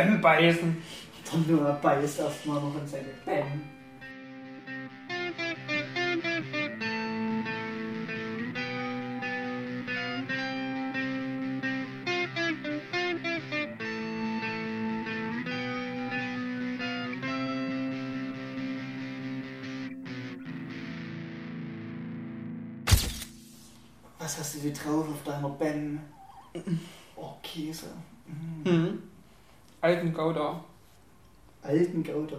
Bäm beißen. Noah beißt erstmal noch in seine Bäm. Was hast du wie drauf auf deiner Bäm? Oh, Käse. Mm. Hm. Alten Gouda. Alten Gouda.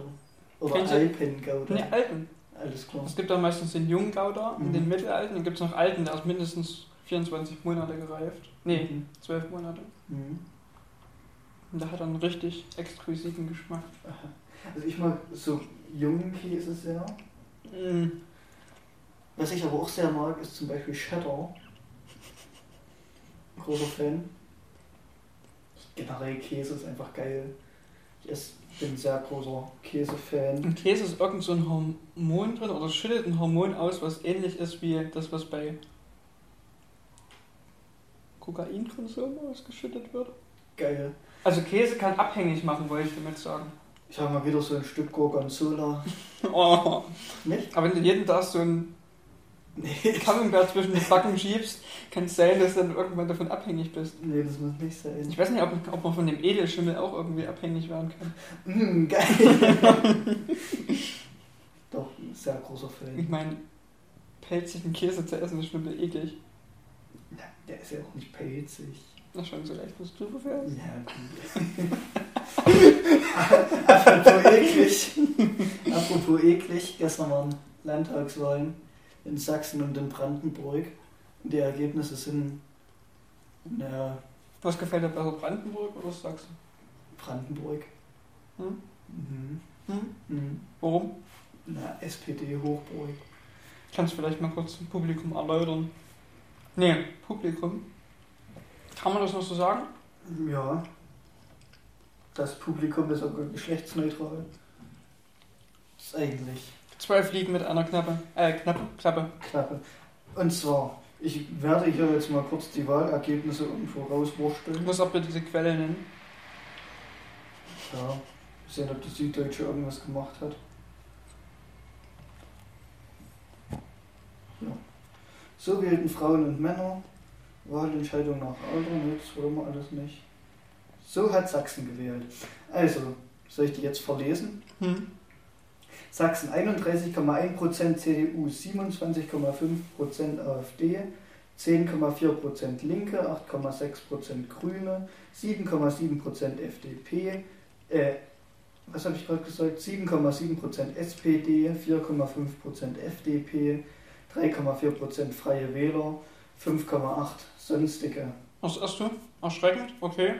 Oder Kennst du- Alpen Gouda. Ne, alten. Alles klar. Es gibt da meistens den jungen Gouda und Mhm. den mittelalten. Dann gibt es noch alten, der ist mindestens 24 Monate gereift. Nee, Mhm. 12 Monate. Mhm. Und der hat dann einen richtig exquisiten Geschmack. Aha. Also ich mag so jungen Käse sehr. Mm. Was ich aber auch sehr mag, ist zum Beispiel Cheddar. Großer Fan. Generell Käse ist einfach geil. Ich bin sehr großer Käsefan. Im Käse ist irgend so ein Hormon drin oder schüttet ein Hormon aus, was ähnlich ist wie das, was bei Kokainkonsum ausgeschüttet wird. Geil. Also Käse kann abhängig machen, wollte ich damit sagen. Ich habe mal wieder so ein Stück Gorgonzola. Oh. Nicht? Aber wenn du jeden Tag so ein Nee. Camembert zwischen den Backen schiebst, kann es sein, dass du dann irgendwann davon abhängig bist. Nee, das muss nicht sein. Ich weiß nicht, ob, ob man von dem Edelschimmel auch irgendwie abhängig werden kann. Mm, geil. Doch, ein sehr großer Ich Fan. meine, pelzigen Käse zu essen ist schon eklig. Ja, der ist ja auch nicht pelzig. Na schon, so leicht was drüber fährst. Ja, gut. Apropos eklig. Apropos eklig. Gestern waren Landtagswahlen in Sachsen und in Brandenburg. Die Ergebnisse sind, naja, Was gefällt dir besser, Brandenburg oder Sachsen? Brandenburg. Hm? Mhm. Hm? Mhm. Warum? Na, SPD Hochburg. Kannst du vielleicht mal kurz dem Publikum erläutern? Nee, Publikum. Kann man das noch so sagen? Ja. Das Publikum ist aber geschlechtsneutral. ist eigentlich Zwei Fliegen mit einer Knappe. Äh, Knappe, Klappe. Klappe. Und zwar, ich werde hier jetzt mal kurz die Wahlergebnisse irgendwo Du rauswursteln. musst auch bitte diese Quelle nennen. Ja, sehen, ob die Süddeutsche irgendwas gemacht hat. Ja. So wählten Frauen und Männer. Wahlentscheidung nach Alter, das wollen wir alles nicht. So hat Sachsen gewählt. Also, soll ich die jetzt verlesen? Hm. Sachsen 31,1% CDU, 27,5% AfD, 10,4% Linke, 8,6% Grüne, 7,7% FDP, äh, was habe ich gerade gesagt? 7,7% SPD, 4,5% FDP, 3,4% Freie Wähler, 5,8% Sonstige. Was hast du? Erschreckend? Okay.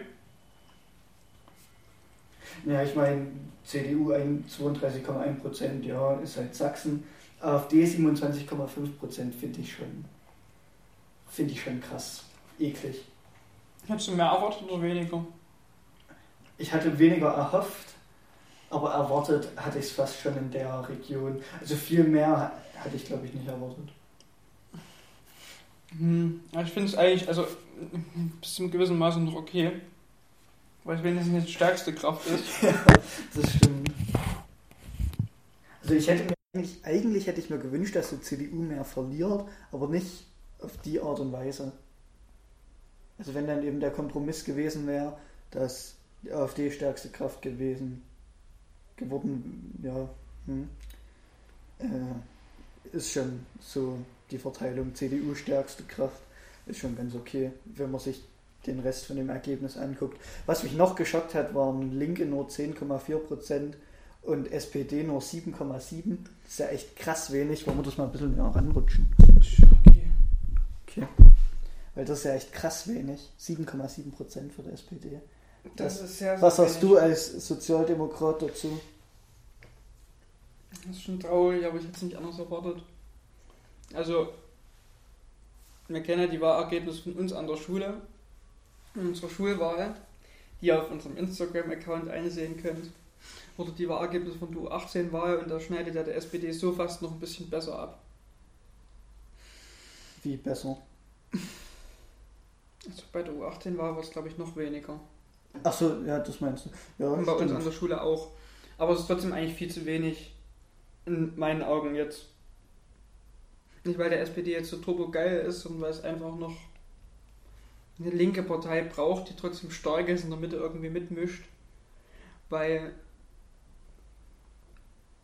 Ja, ich meine, CDU ein- 32,1%, ja, ist halt Sachsen. AfD 27,5% finde ich schon, finde ich schon krass. Eklig. Hättest du mehr erwartet oder weniger? Ich hatte weniger erhofft, aber erwartet hatte ich es fast schon in der Region. Also viel mehr hatte ich, glaube ich, nicht erwartet. Hm. Ich finde es eigentlich, also bis zum gewissen Maße noch okay. Weil es wenigstens nicht die stärkste Kraft ist. Das stimmt. Also ich hätte mir eigentlich, eigentlich hätte ich mir gewünscht, dass die CDU mehr verliert, aber nicht auf die Art und Weise. Also wenn dann eben der Kompromiss gewesen wäre, dass die AfD stärkste Kraft gewesen geworden, ja, hm, äh, ist schon so die Verteilung CDU stärkste Kraft ist schon ganz okay, wenn man sich den Rest von dem Ergebnis anguckt. Was mich noch geschockt hat, waren Linke nur 10,4% und SPD nur 7,7%. Das ist ja echt krass wenig. Wollen wir das mal ein bisschen näher ranrutschen? Okay. Okay. Weil das ist ja echt krass wenig. 7,7% für die SPD. Das ist sehr, sehr Was wenig. du als Sozialdemokrat dazu? Das ist schon traurig, aber ich hätte es nicht anders erwartet. Also, wir kennen ja die Wahlergebnisse von uns an der Schule, in unserer Schulwahl, die ihr auf unserem Instagram-Account einsehen könnt. Oder die Wahlergebnisse von der U18-Wahl und da schneidet ja der SPD so fast noch ein bisschen besser ab. Wie besser? Also bei der U18-Wahl war es, glaube ich, noch weniger. Ach so, ja, das meinst du. Ja, Und bei uns stimmt. an der Schule auch. Aber es ist trotzdem eigentlich viel zu wenig in meinen Augen jetzt. Nicht weil der SPD jetzt so turbo geil ist, sondern weil es einfach noch eine linke Partei braucht, die trotzdem stark ist, in der Mitte irgendwie mitmischt. Weil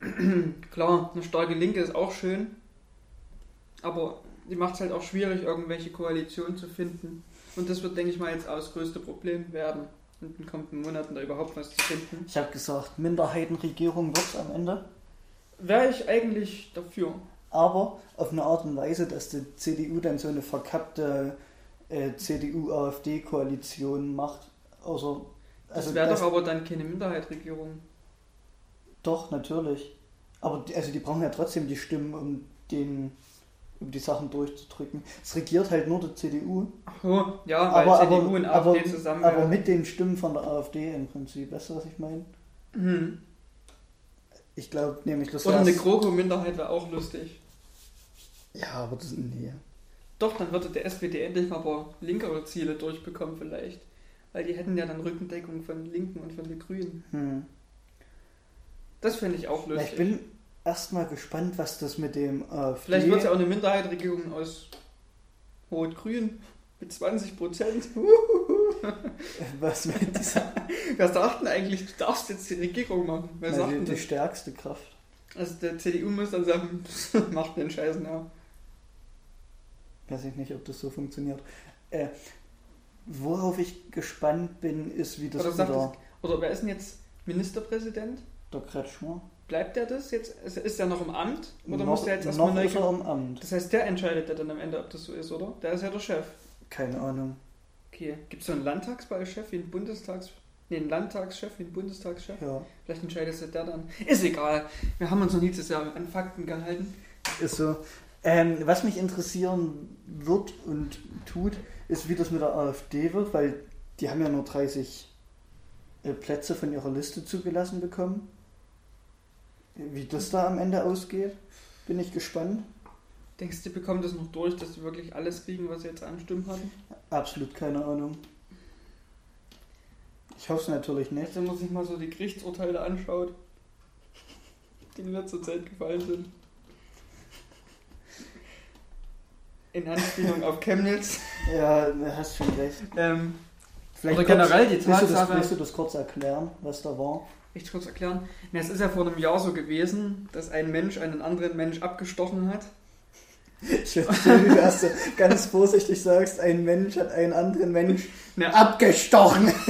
klar, eine starke Linke ist auch schön, aber die macht es halt auch schwierig, irgendwelche Koalitionen zu finden. Und das wird, denke ich mal, jetzt auch das größte Problem werden, in den kommenden Monaten da überhaupt was zu finden. Ich habe gesagt, Minderheitenregierung wird am Ende. Wäre ich eigentlich dafür. aber auf eine Art und Weise, dass die CDU dann so eine verkappte äh, CDU-AfD-Koalition macht. Also, Das wäre doch aber dann keine Minderheitsregierung. doch, natürlich. Aber die, also die brauchen ja trotzdem die Stimmen, um, den, um die Sachen durchzudrücken. Es regiert halt nur die CDU, Ach so, ja, weil aber, CDU aber, und aber, AfD zusammen. aber mit den Stimmen von der AfD im Prinzip. Weißt du, was ich meine? Hm. Ich glaube nämlich, das Oder eine GroKo-Minderheit wäre auch lustig. Ja, aber das nee. Doch, dann würde der SPD endlich mal ein paar linkere Ziele durchbekommen vielleicht. Weil die hätten ja dann Rückendeckung von Linken und von den Grünen. Hm. Das fände ich auch lustig. ich bin erstmal gespannt, was das mit dem AfD... vielleicht wird es ja auch eine Minderheitsregierung aus Rot-Grün mit 20 Prozent. was mit dieser Wer sagt denn eigentlich, du darfst jetzt die Regierung machen? Wer sagt die, denn die stärkste Kraft. Also der CDU muss dann sagen, macht den Scheiß nach. Weiß ich nicht, ob das so funktioniert. Äh, worauf ich gespannt bin, ist, wie das Oder sagt Oder wer ist denn jetzt Ministerpräsident? der Kretschmer. Bleibt der das jetzt? Ist- der noch im Amt? Oder noch muss der jetzt erstmal neu ist er im Amt. Das heißt, der entscheidet ja dann am Ende, ob das so ist, oder? Der ist ja der Chef. Keine Ahnung. Okay. Gibt es so einen Landtagswahlchef wie einen Bundestags... Nee, einen Landtagschef wie einen Bundestagschef? Ja, Vielleicht entscheidet der dann. Ist egal. Wir haben uns noch nie zu sehr an Fakten gehalten. ist so. Ähm, was mich interessieren wird und tut, ist, wie das mit der AfD wird, weil die haben ja nur 30 äh, Plätze von ihrer Liste zugelassen bekommen. Wie das da am Ende ausgeht, bin ich gespannt. Denkst du, die bekommen das noch durch, dass sie wirklich alles kriegen, was sie jetzt an Stimmen hatten? Absolut keine Ahnung. Ich hoffe es natürlich nicht. Wenn man sich mal so die Gerichtsurteile anschaut, die in letzter Zeit gefallen sind. In Anspielung auf Chemnitz. Ja, du hast schon recht. Ähm, Vielleicht Oder generell die willst du, das, Tatsache- willst du das kurz erklären, was da war? ich kurz erklären. Na, es ist ja vor einem Jahr so gewesen, dass ein Mensch einen anderen Mensch abgestochen hat. Ich verstehe, wie du das so ganz vorsichtig sagst, ein Mensch hat einen anderen Mensch Na, abgestochen.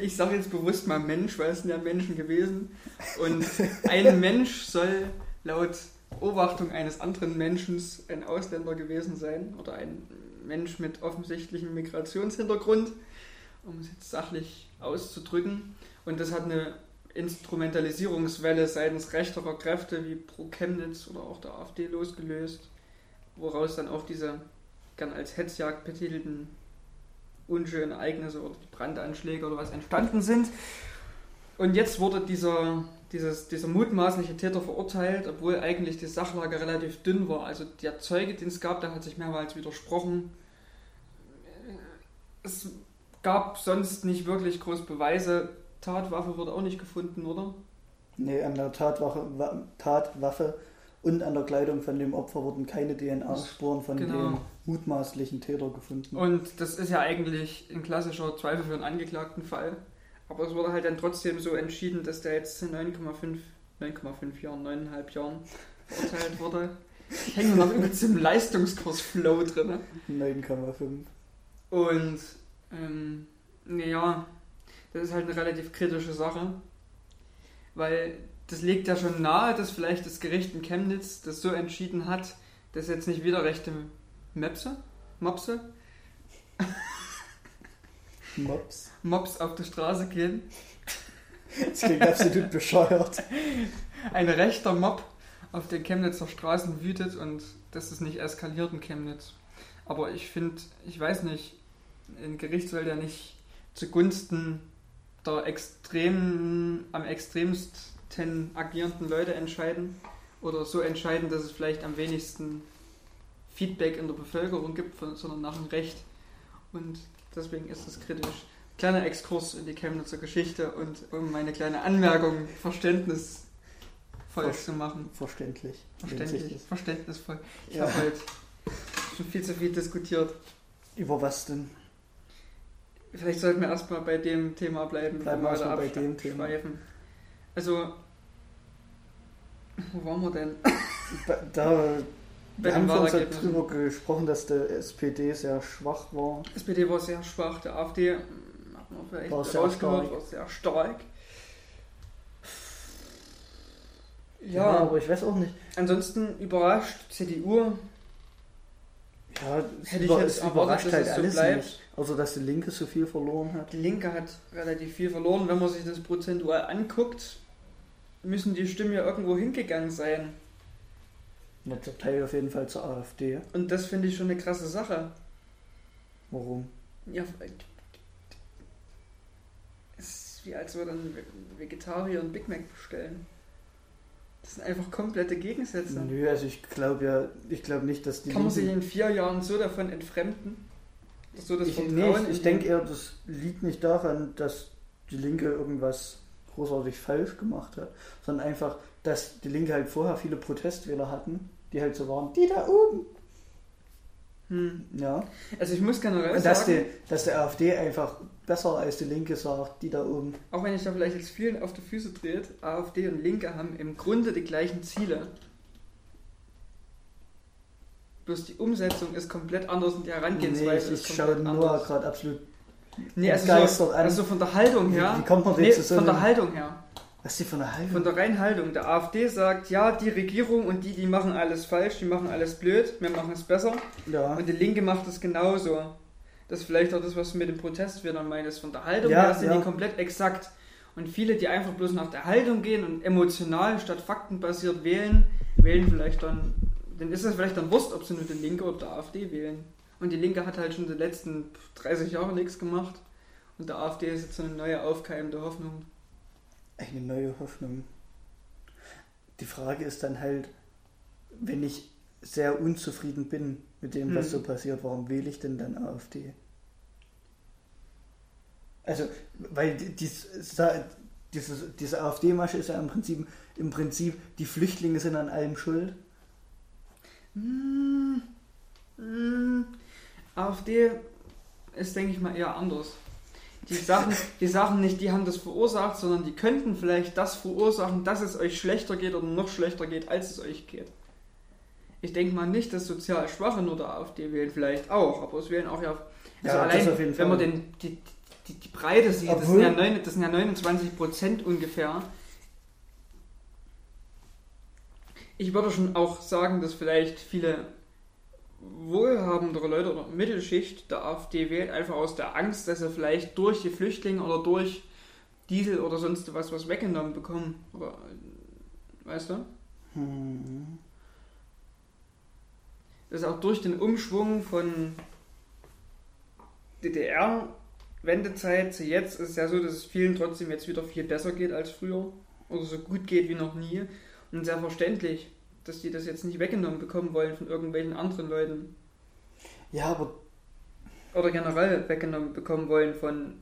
Ich sage jetzt bewusst mal Mensch, weil es sind ja Menschen gewesen. Und ein Mensch soll laut Beobachtung eines anderen Menschen ein Ausländer gewesen sein oder ein Mensch mit offensichtlichem Migrationshintergrund, um es jetzt sachlich auszudrücken. Und das hat eine Instrumentalisierungswelle seitens rechterer Kräfte wie Pro Chemnitz oder auch der AfD losgelöst, woraus dann auch diese gern als Hetzjagd betitelten unschönen Ereignisse oder die Brandanschläge oder was entstanden sind. Und jetzt wurde dieser, dieses, dieser mutmaßliche Täter verurteilt, obwohl eigentlich die Sachlage relativ dünn war. Also der Zeuge, den es gab, der hat sich mehrmals widersprochen. Es gab sonst nicht wirklich groß Beweise. Tatwaffe wurde auch nicht gefunden, oder? Nee, an der Tatwaffe, Wa- Tatwaffe und an der Kleidung von dem Opfer wurden keine DNA-Spuren von Genau. dem mutmaßlichen Täter gefunden. Und das ist ja eigentlich ein klassischer Zweifel für einen angeklagten Fall. Aber es wurde halt dann trotzdem so entschieden, dass der jetzt zu 9,5 9,5 Jahren, 9,5 Jahren verurteilt wurde. Ich hänge noch übelst im Leistungskurs-Flow drin. 9,5. Und, ähm, naja, das ist halt eine relativ kritische Sache. Weil das legt ja schon nahe, dass vielleicht das Gericht in Chemnitz das so entschieden hat, dass jetzt nicht wieder rechte Mepse, Mopse, Mops. Mops auf der Straße gehen. Das klingt absolut bescheuert. Ein rechter Mob auf den Chemnitzer Straßen wütet und dass es nicht eskaliert in Chemnitz. Aber ich finde, ich weiß nicht, ein Gericht soll ja nicht zugunsten der extremen, am extremsten agierenden Leute entscheiden oder so entscheiden, dass es vielleicht am wenigsten Feedback in der Bevölkerung gibt, sondern nach dem Recht. Und deswegen ist es kritisch. Kleiner Exkurs in die Chemnitzer Geschichte und um meine kleine Anmerkung verständnisvoll Ver- zu machen. Verständlich. Verständlich, verständnisvoll. Ich Ja. habe heute schon viel zu viel diskutiert. Über was denn? Vielleicht sollten wir erstmal bei dem Thema bleiben. Bleiben wir erstmal bei dem Thema. schweifen. Also, wo waren wir denn? Da wir haben den wir uns halt Wahlergebnissen. drüber gesprochen, dass der SPD sehr schwach war. SPD war sehr schwach, der AfD hm, hat man vielleicht War sehr stark. war sehr stark. Ja, Ja, aber ich weiß auch nicht. ansonsten überrascht CDU. Ja, Hätte ich jetzt es erwartet, überrascht dass halt es so alles bleibt. nicht. Außer dass die Linke so viel verloren hat. Die Linke hat relativ viel verloren. Wenn man sich das prozentual anguckt, müssen die Stimmen ja irgendwo hingegangen sein. Und der Teil auf jeden Fall zur AfD. Und das finde ich schon eine krasse Sache. Warum? Ja, es ist wie als würde ein Vegetarier ein Big Mac bestellen. Das sind einfach komplette Gegensätze. Nö, also ich glaube ja, ich glaube nicht, dass die Kann man sich in vier Jahren so davon entfremden? So das ich, Vertrauen nee, ich, ich denke eher, das liegt nicht daran, dass die Linke irgendwas großartig falsch gemacht hat, sondern einfach, dass die Linke halt vorher viele Protestwähler hatten, die halt so waren, die da oben. Hm. Ja. Also ich muss generell Und dass, sagen, die, dass der AfD einfach besser als die Linke sagt, die da oben. auch wenn ich da vielleicht jetzt vielen auf die Füße dreht, AfD und Linke haben im Grunde die gleichen Ziele. Bloß die Umsetzung ist komplett anders und die Nee, Herangehensweise ich, ist ich schaue komplett nur anders. gerade absolut Nee, also so, an. also von der Haltung her. Wie, kommt man denn nee, zu so von der Haltung her. Was ist die von der Haltung? Von der reinen Haltung. Der AfD sagt, ja, die Regierung und die, die machen alles falsch, die machen alles blöd, wir machen es besser. ja. Und die Linke macht es genauso. Das ist vielleicht auch das, was du mit dem Protestwählern meinst. Von der Haltung Ja, her sind ja. die komplett exakt. Und viele, die einfach bloß nach der Haltung gehen und emotional statt faktenbasiert wählen, wählen vielleicht dann, dann ist es vielleicht dann Wurst, ob sie nur die Linke oder die AfD wählen. Und die Linke hat halt schon die letzten 30 Jahre nichts gemacht. Und der AfD ist jetzt so eine neue aufkeimende Hoffnung. Eine neue Hoffnung. Die Frage ist dann halt, wenn ich sehr unzufrieden bin mit dem, was Hm. so passiert, warum wähle ich denn dann AfD? Also, weil die- dies, sa- diese, AfD-Masche ist ja im Prinzip, im Prinzip, die Flüchtlinge sind an allem schuld. Hm, hm, AfD ist, denke ich mal, eher anders. Die Sachen, die Sachen nicht, die haben das verursacht, sondern die könnten vielleicht das verursachen, dass es euch schlechter geht oder noch schlechter geht, als es euch geht. Ich denke mal nicht, dass sozial Schwache nur der AfD wählen, vielleicht auch, aber es wählen auch ja. Also Ja, allein, auf jeden wenn man den, die, die, die Breite sieht, das sind, ja neun, das sind ja 29 Prozent ungefähr. Ich würde schon auch sagen, dass vielleicht viele wohlhabendere Leute oder Mittelschicht der AfD wählt, einfach aus der Angst, dass sie vielleicht durch die Flüchtlinge oder durch Diesel oder sonst was was weggenommen bekommen. Oder, weißt du? Hm. dass auch durch den Umschwung von DDR-Wendezeit zu jetzt ist es ja so, dass es vielen trotzdem jetzt wieder viel besser geht als früher oder so gut geht wie noch nie und sehr verständlich, dass die das jetzt nicht weggenommen bekommen wollen von irgendwelchen anderen Leuten Ja, aber oder generell weggenommen bekommen wollen von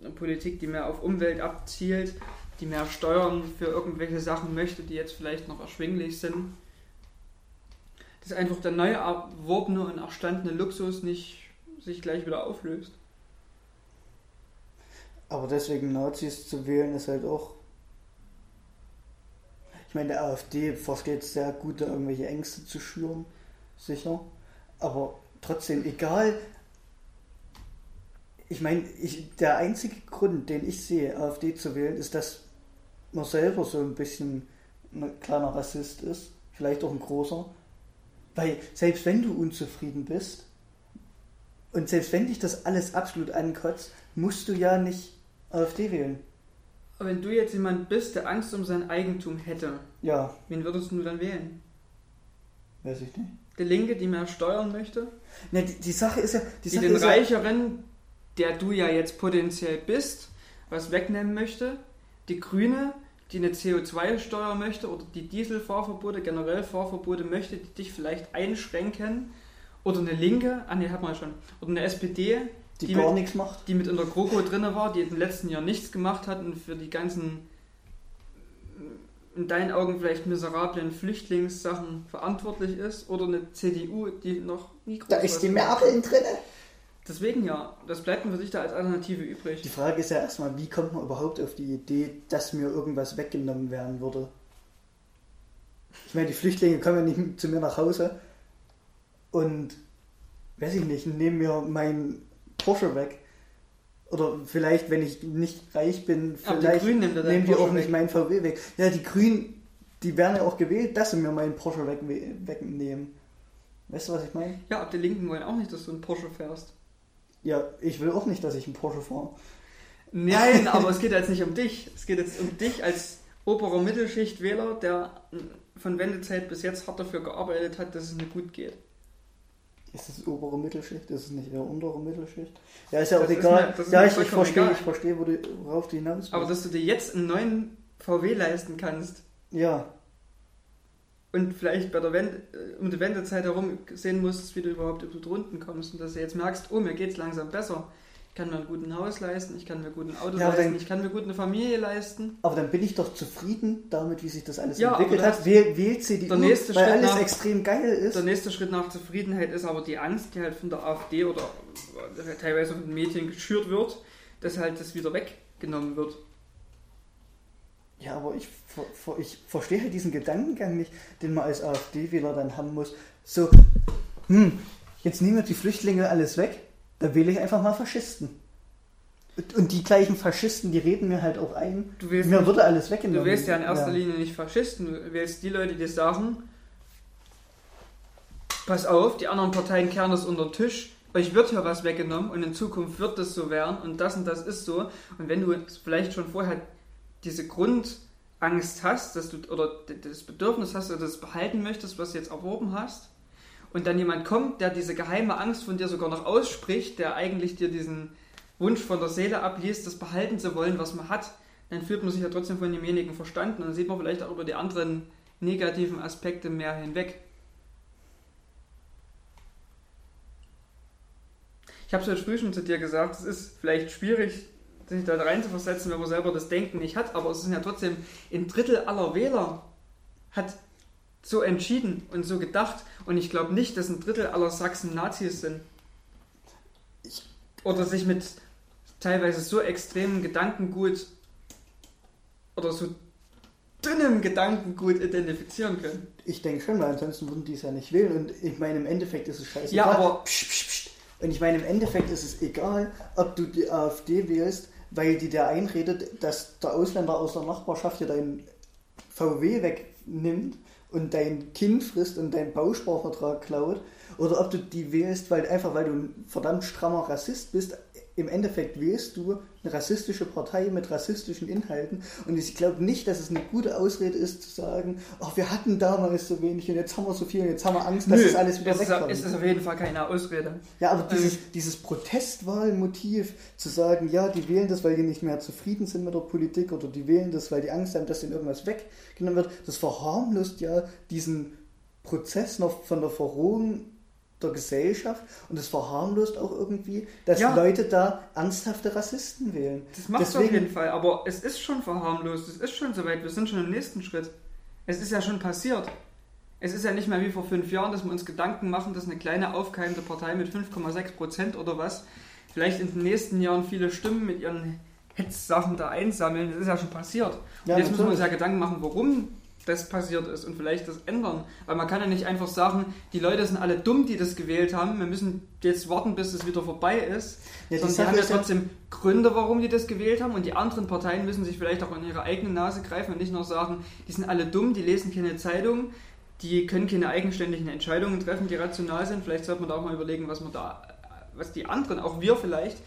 einer Politik, die mehr auf Umwelt abzielt, die mehr Steuern für irgendwelche Sachen möchte, die jetzt vielleicht noch erschwinglich sind. Dass einfach der neu erworbene und erstandene Luxus nicht sich gleich wieder auflöst. Aber deswegen Nazis zu wählen ist halt auch. Ich meine, der AfD versteht sehr gut, da irgendwelche Ängste zu schüren, sicher. Aber trotzdem, egal. Ich meine, ich, der einzige Grund, den ich sehe, AfD zu wählen, ist, dass man selber so ein bisschen ein kleiner Rassist ist, vielleicht auch ein großer. Weil selbst wenn du unzufrieden bist und selbst wenn dich das alles absolut ankotzt, musst du ja nicht AfD wählen. Aber wenn du jetzt jemand bist, der Angst um sein Eigentum hätte, Ja, wen würdest du dann wählen? weiß ich nicht. Die Linke, die mehr steuern möchte? Ne, die, die Sache ist ja, die die Sache den ist Reicheren, der du ja jetzt potenziell bist, was wegnehmen möchte. Die Grüne, die eine CO2-Steuer möchte oder die Dieselfahrverbote, generell Fahrverbote möchte, die dich vielleicht einschränken. Oder eine Linke, ah ne, hat man schon. Oder eine SPD, Die, Die gar mit- nichts macht. die mit in der GroKo drin war, die in den letzten Jahren nichts gemacht hat und für die ganzen in deinen Augen vielleicht miserablen Flüchtlingssachen verantwortlich ist oder eine CDU, die noch nie groß Da ist die Merkel drin. Deswegen ja, das bleibt mir für dich da als Alternative übrig. Die Frage ist ja erstmal, wie kommt man überhaupt auf die Idee, dass mir irgendwas weggenommen werden würde? Ich meine, die Flüchtlinge kommen ja nicht zu mir nach Hause und, weiß ich nicht, nehmen mir meinen Porsche weg. Oder vielleicht, wenn ich nicht reich bin, die vielleicht Grünen nehmen nehmen die auch nicht meinen VW weg. Ja, die Grünen, die werden ja auch gewählt, dass sie mir meinen Porsche weg, wegnehmen. Weißt du, was ich meine? Ja, ab die Linken wollen auch nicht, dass du einen Porsche fährst. Ja, ich will auch nicht, dass ich einen Porsche fahre. Nein, aber es geht jetzt nicht um dich. Es geht jetzt um dich als oberer Mittelschichtwähler, der von Wendezeit bis jetzt hart dafür gearbeitet hat, dass es mir gut geht. Ist das obere Mittelschicht? Ist es nicht eher untere Mittelschicht? Ja, ist ja auch ist egal. mir- ja, ich, ich verstehe, egal. ich verstehe, wo du, worauf du hinaus willst. Aber dass du dir jetzt einen neuen VW leisten kannst ja, und vielleicht bei der Wende, äh, um die Wendezeit herum sehen musst, wie du überhaupt über die Runden kommst und dass du jetzt merkst, oh, mir geht's langsam besser. Ich kann mir ein gutes Haus leisten, ich kann mir gut ein Auto Ja, leisten, dann- ich kann mir gut eine Familie leisten. aber dann bin ich doch zufrieden damit, wie sich das alles Ja, entwickelt hat. Wähl, wählt der nächste weil Schritt alles nach- extrem geil ist. Der nächste Schritt nach Zufriedenheit ist aber die Angst, die halt von der AfD oder teilweise von den Medien geschürt wird, dass halt das wieder weggenommen wird. Ja, aber ich, ich verstehe halt diesen Gedankengang nicht, den man als AfD-Wähler dann haben muss. So, hm, jetzt nehmen wir die Flüchtlinge alles weg, dann wähle ich einfach mal Faschisten. Und- die gleichen Faschisten, die reden mir halt auch ein, Du willst, mir nicht, würde alles weggenommen. du wählst ja in erster Linie nicht Faschisten, du wählst die Leute, die sagen, pass auf, die anderen Parteien kehren das unter den Tisch, euch wird hier was weggenommen und in Zukunft wird das so werden und das und das ist so. Und wenn du vielleicht schon vorher diese Grundangst hast, dass du oder das Bedürfnis hast oder das behalten möchtest, was du jetzt erworben hast, und dann jemand kommt, der diese geheime Angst von dir sogar noch ausspricht, der eigentlich dir diesen Wunsch von der Seele abliest, das behalten zu wollen, was man hat, dann fühlt man sich ja trotzdem von demjenigen verstanden und dann sieht man vielleicht auch über die anderen negativen Aspekte mehr hinweg. Ich habe es heute früh schon zu dir gesagt, es ist vielleicht schwierig, sich da reinzuversetzen, wenn man selber das Denken nicht hat, aber es sind ja trotzdem ein Drittel aller Wähler hat so entschieden und so gedacht und ich glaube nicht, dass ein Drittel aller Sachsen Nazis sind. Oder sich mit teilweise so extremen Gedankengut oder so dünnem Gedankengut identifizieren können. Ich denke schon, weil ansonsten würden die es ja nicht wählen. Und ich meine, im Endeffekt ist es scheiße. Ja, aber- Psst, psst, psst. Und ich meine, im Endeffekt ist es egal, ob du die AfD wählst, weil die dir einredet, dass der Ausländer aus der Nachbarschaft dir dein VW wegnimmt und dein Kind frisst und deinen Bausparvertrag klaut. Oder ob du die wählst, weil einfach weil du ein verdammt strammer Rassist bist. Im Endeffekt wählst du eine rassistische Partei mit rassistischen Inhalten. Und ich glaube nicht, dass es eine gute Ausrede ist, zu sagen, oh, wir hatten damals so wenig und jetzt haben wir so viel und jetzt haben wir Angst, dass das alles wieder ist, wegkommt. es ist auf jeden Fall keine Ausrede. Ja, aber Ähm. dieses, dieses Protestwahlmotiv zu sagen, ja, die wählen das, weil die nicht mehr zufrieden sind mit der Politik oder die wählen das, weil die Angst haben, dass ihnen irgendwas weggenommen wird, das verharmlost ja diesen Prozess noch von der Verrohung der Gesellschaft und das verharmlost auch irgendwie, dass Ja. Leute da ernsthafte Rassisten wählen. Das macht es auf jeden Fall, aber es ist schon verharmlost, es ist schon soweit, wir sind schon im nächsten Schritt. Es ist ja schon passiert. Es ist ja nicht mehr wie vor fünf Jahren, dass wir uns Gedanken machen, dass eine kleine aufkeimende Partei mit 5,6 Prozent oder was vielleicht in den nächsten Jahren viele Stimmen mit ihren Hetzsachen da einsammeln. Das ist ja schon passiert. Und Ja, jetzt müssen wir uns ja natürlich. Gedanken machen, warum das passiert ist und vielleicht das ändern. Weil man kann ja nicht einfach sagen, die Leute sind alle dumm, die das gewählt haben. Wir müssen jetzt warten, bis es wieder vorbei ist. Ja, Sondern die haben ja- trotzdem Gründe, warum die das gewählt haben. Und die anderen Parteien müssen sich vielleicht auch an ihre eigene Nase greifen und nicht nur sagen, die sind alle dumm, die lesen keine Zeitung, die können keine eigenständigen Entscheidungen treffen, die rational sind. Vielleicht sollte man da auch mal überlegen, was man da, was die anderen, auch wir vielleicht,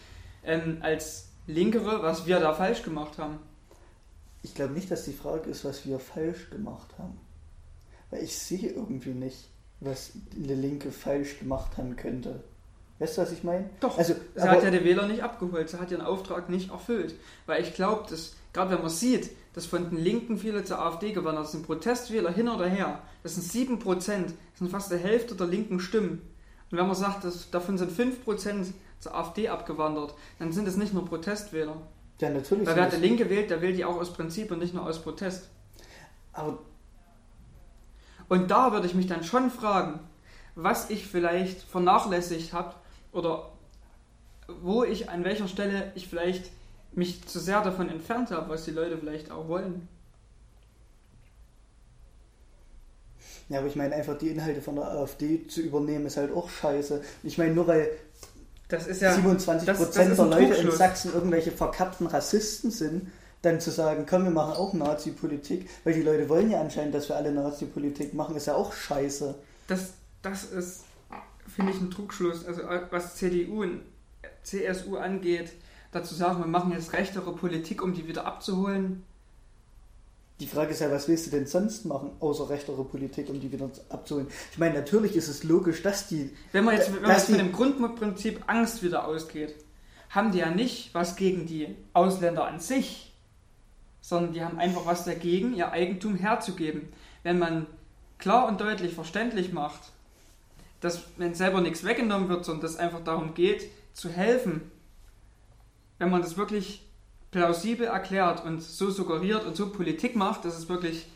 ähm, als Linkere, was wir da falsch gemacht haben. Ich glaube nicht, dass die Frage ist, was wir falsch gemacht haben. Weil ich sehe irgendwie nicht, was eine Linke falsch gemacht haben könnte. Weißt du, was ich meine? Doch, Also, sie hat ja die Wähler nicht abgeholt, sie hat ihren Auftrag nicht erfüllt. Weil ich glaube, dass, gerade wenn man sieht, dass von den Linken viele zur AfD gewandert sind, Protestwähler hin oder her, das sind 7%, das sind fast die Hälfte der linken Stimmen. Und wenn man sagt, dass davon sind 5% zur AfD abgewandert, dann sind es nicht nur Protestwähler. Ja, natürlich. Weil wer der Linke wählt, der wählt die auch aus Prinzip und nicht nur aus Protest. aber Und da würde ich mich dann schon fragen, was ich vielleicht vernachlässigt habe oder wo ich, an welcher Stelle ich vielleicht mich zu sehr davon entfernt habe, was die Leute vielleicht auch wollen. Ja, aber ich meine, einfach die Inhalte von der AfD zu übernehmen, ist halt auch scheiße. Ich meine, nur weil Das ist ja. 27 das- das Prozent ist der Leute in. Sachsen irgendwelche verkappten Rassisten sind, dann zu sagen, komm, wir machen auch Nazi-Politik, weil die Leute wollen ja anscheinend, dass wir alle Nazi-Politik machen, ist ja auch scheiße. Das, das ist, finde ich, ein Trugschluss. Also was CDU und CSU angeht, dazu sagen, wir machen jetzt rechtere Politik, um die wieder abzuholen. Die Frage ist ja, was willst du denn sonst machen, außer rechtere Politik, um die wieder abzuholen? Ich meine, natürlich ist es logisch, dass die Wenn man jetzt, wenn man jetzt von die- dem Grundprinzip Angst wieder ausgeht, haben die ja nicht was gegen die Ausländer an sich, sondern die haben einfach was dagegen, ihr Eigentum herzugeben. Wenn man klar und deutlich verständlich macht, dass wenn selber nichts weggenommen wird, sondern dass es einfach darum geht, zu helfen, wenn man das wirklich plausibel erklärt und so suggeriert und so Politik macht, dass es wirklich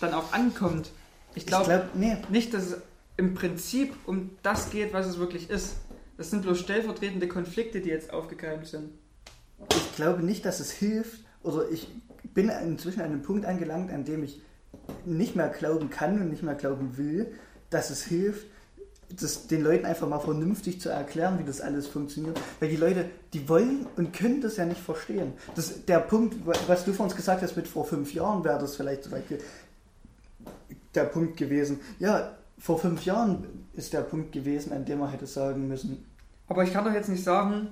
dann auch ankommt. Ich glaube, glaube, nee, nicht, dass es im Prinzip um das geht, was es wirklich ist. Das sind bloß stellvertretende Konflikte, die jetzt aufgekeimt sind. ich glaube nicht, dass es hilft, oder ich bin inzwischen an einem Punkt angelangt, an dem ich nicht mehr glauben kann und nicht mehr glauben will, dass es hilft, das den Leuten einfach mal vernünftig zu erklären, wie das alles funktioniert. Weil die Leute, die wollen und können das ja nicht verstehen. Das, der Punkt, was du vor uns gesagt hast, mit vor fünf Jahren wäre das vielleicht der Punkt gewesen. Ja, vor fünf Jahren ist der Punkt gewesen, an dem man hätte sagen müssen, Aber ich kann doch jetzt nicht sagen,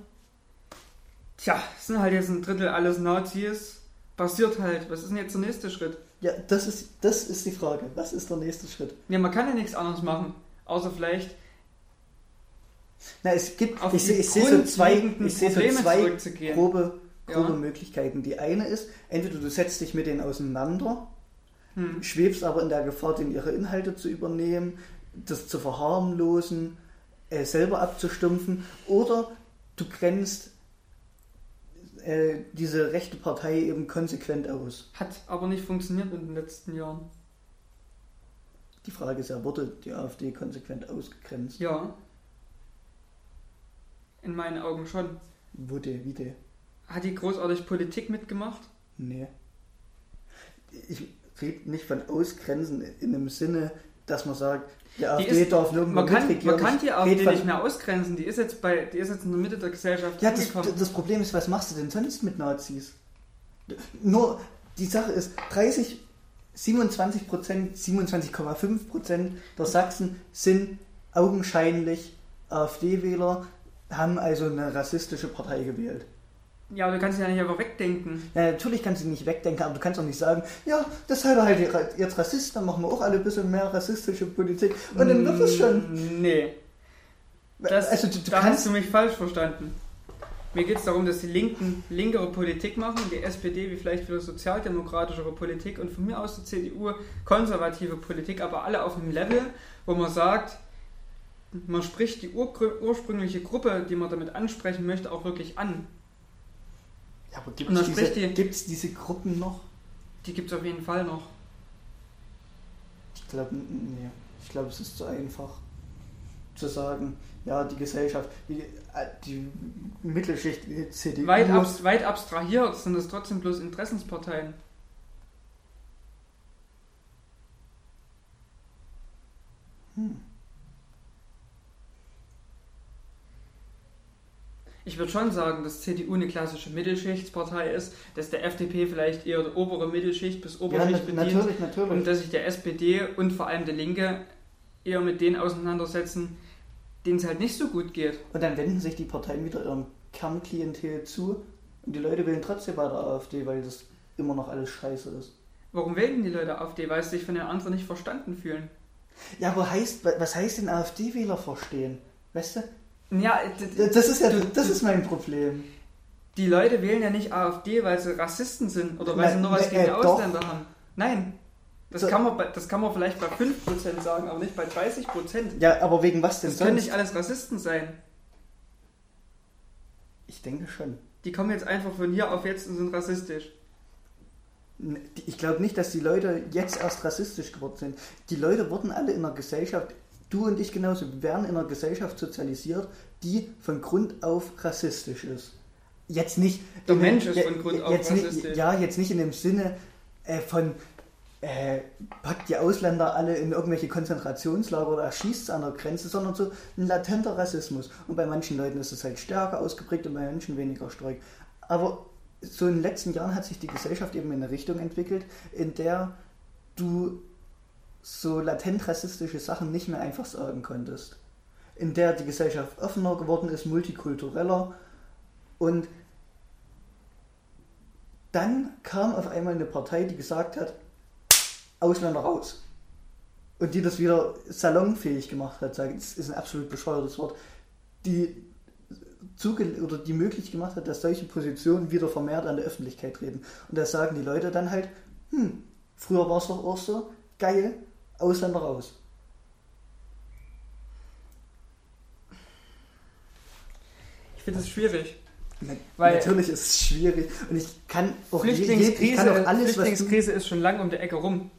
tja, es sind halt jetzt ein Drittel alles Nazis. Passiert halt. Was ist denn jetzt der nächste Schritt? ja, das ist, das ist die Frage. Was ist der nächste Schritt? Ja, man kann ja nichts anderes machen. Außer vielleicht Na, es gibt, auf ich, ich sehe so zwei, ich sehe so zwei grobe, grobe Ja. Möglichkeiten. Die eine ist, entweder du setzt dich mit denen auseinander, Hm. schwebst aber in der Gefahr, denen ihre Inhalte zu übernehmen, das zu verharmlosen, äh, selber abzustumpfen, oder du grenzt äh, diese rechte Partei eben konsequent aus. Hat aber nicht funktioniert in den letzten Jahren. Die Frage ist ja, wurde die AfD konsequent ausgegrenzt? Ja. In meinen Augen schon. Wurde, wie die? Hat die großartig Politik mitgemacht? Nee. Ich rede nicht von Ausgrenzen in dem Sinne, dass man sagt, die AfD ist- darf nirgendwo Man kann, man kann die AfD nicht mehr ausgrenzen. Die ist jetzt bei, die ist jetzt in der Mitte der Gesellschaft Ja, das, das Problem ist, was machst du denn sonst mit Nazis? Nur, die Sache ist, 30, 27 Prozent, 27,5 Prozent der Sachsen sind augenscheinlich AfD-Wähler, haben also eine rassistische Partei gewählt. Ja, aber du kannst ja nicht einfach wegdenken. Ja, natürlich kannst du nicht wegdenken, aber du kannst auch nicht sagen, ja, das seid ihr halt jetzt Rassisten, dann machen wir auch alle ein bisschen mehr rassistische Politik und dann wird es schon. Nee, das, also du, du da hast kannst, du mich falsch verstanden. Mir geht es darum, dass die Linken linkere Politik machen, die SPD wie vielleicht wieder sozialdemokratischere Politik und von mir aus die CDU konservative Politik, aber alle auf einem Level, wo man sagt, man spricht die ursprüngliche Gruppe, die man damit ansprechen möchte, auch wirklich an. ja, aber gibt es diese, die- gibt's diese Gruppen noch? Die gibt es auf jeden Fall noch. Ich glaube, nee, ich glaube, es ist zu einfach zu sagen, ja, die Gesellschaft, die, äh, die Mittelschicht, die CDU, Weit, abs weit abstrahiert sind es trotzdem bloß Interessensparteien. Hm. Ich würde schon sagen, dass CDU eine klassische Mittelschichtspartei ist, dass der FDP vielleicht eher die obere Mittelschicht bis ja, Oberschicht na, bedient natürlich, natürlich. und dass sich der SPD und vor allem der Linke eher mit denen auseinandersetzen, denen es halt nicht so gut geht. Und dann wenden sich die Parteien wieder ihrem Kernklientel zu und die Leute wählen trotzdem bei der AfD, weil das immer noch alles scheiße ist. Warum wählen die Leute AfD? Weil sie sich von den anderen nicht verstanden fühlen. Ja, aber heißt, was heißt denn AfD-Wähler verstehen? Weißt du? Ja, Das ist ja, das ist mein Problem. die Leute wählen ja nicht AfD, weil sie Rassisten sind oder weil Na, sie nur was na, gegen äh. Ausländer haben. Nein. Das, So. kann man bei, das kann man vielleicht bei 5% sagen, aber nicht bei 30%. Ja, aber wegen was denn Das können sonst? nicht alles Rassisten sein. Ich denke schon. Die kommen jetzt einfach von hier auf jetzt und sind rassistisch. Ich glaube nicht, dass die Leute jetzt erst rassistisch geworden sind. Die Leute wurden alle in einer Gesellschaft, du und ich genauso, werden in einer Gesellschaft sozialisiert, die von Grund auf rassistisch ist. Jetzt nicht. Der Mensch ist von Grund auf rassistisch. Nicht, ja, jetzt nicht in dem Sinne äh, von äh, packt die Ausländer alle in irgendwelche Konzentrationslager oder erschießt es an der Grenze, sondern so ein latenter Rassismus. Und bei manchen Leuten ist es halt stärker ausgeprägt und bei manchen weniger stark. Aber so in den letzten Jahren hat sich die Gesellschaft eben in eine Richtung entwickelt, in der du so latent rassistische Sachen nicht mehr einfach sagen konntest. In der die Gesellschaft offener geworden ist, multikultureller und dann kam auf einmal eine Partei, die gesagt hat, Ausländer raus. Und die das wieder salonfähig gemacht hat, sage ich, das ist ein absolut bescheuertes Wort, die zuge oder die möglich gemacht hat, dass solche Positionen wieder vermehrt an der Öffentlichkeit treten. Und da sagen die Leute dann halt, hm, früher war es doch auch so, geil, Ausländer raus. Ich finde es schwierig. Na, Weil natürlich ist es schwierig und ich kann auch, je, ich kann auch alles, Flüchtlingskrise ist schon lange um der Ecke rum.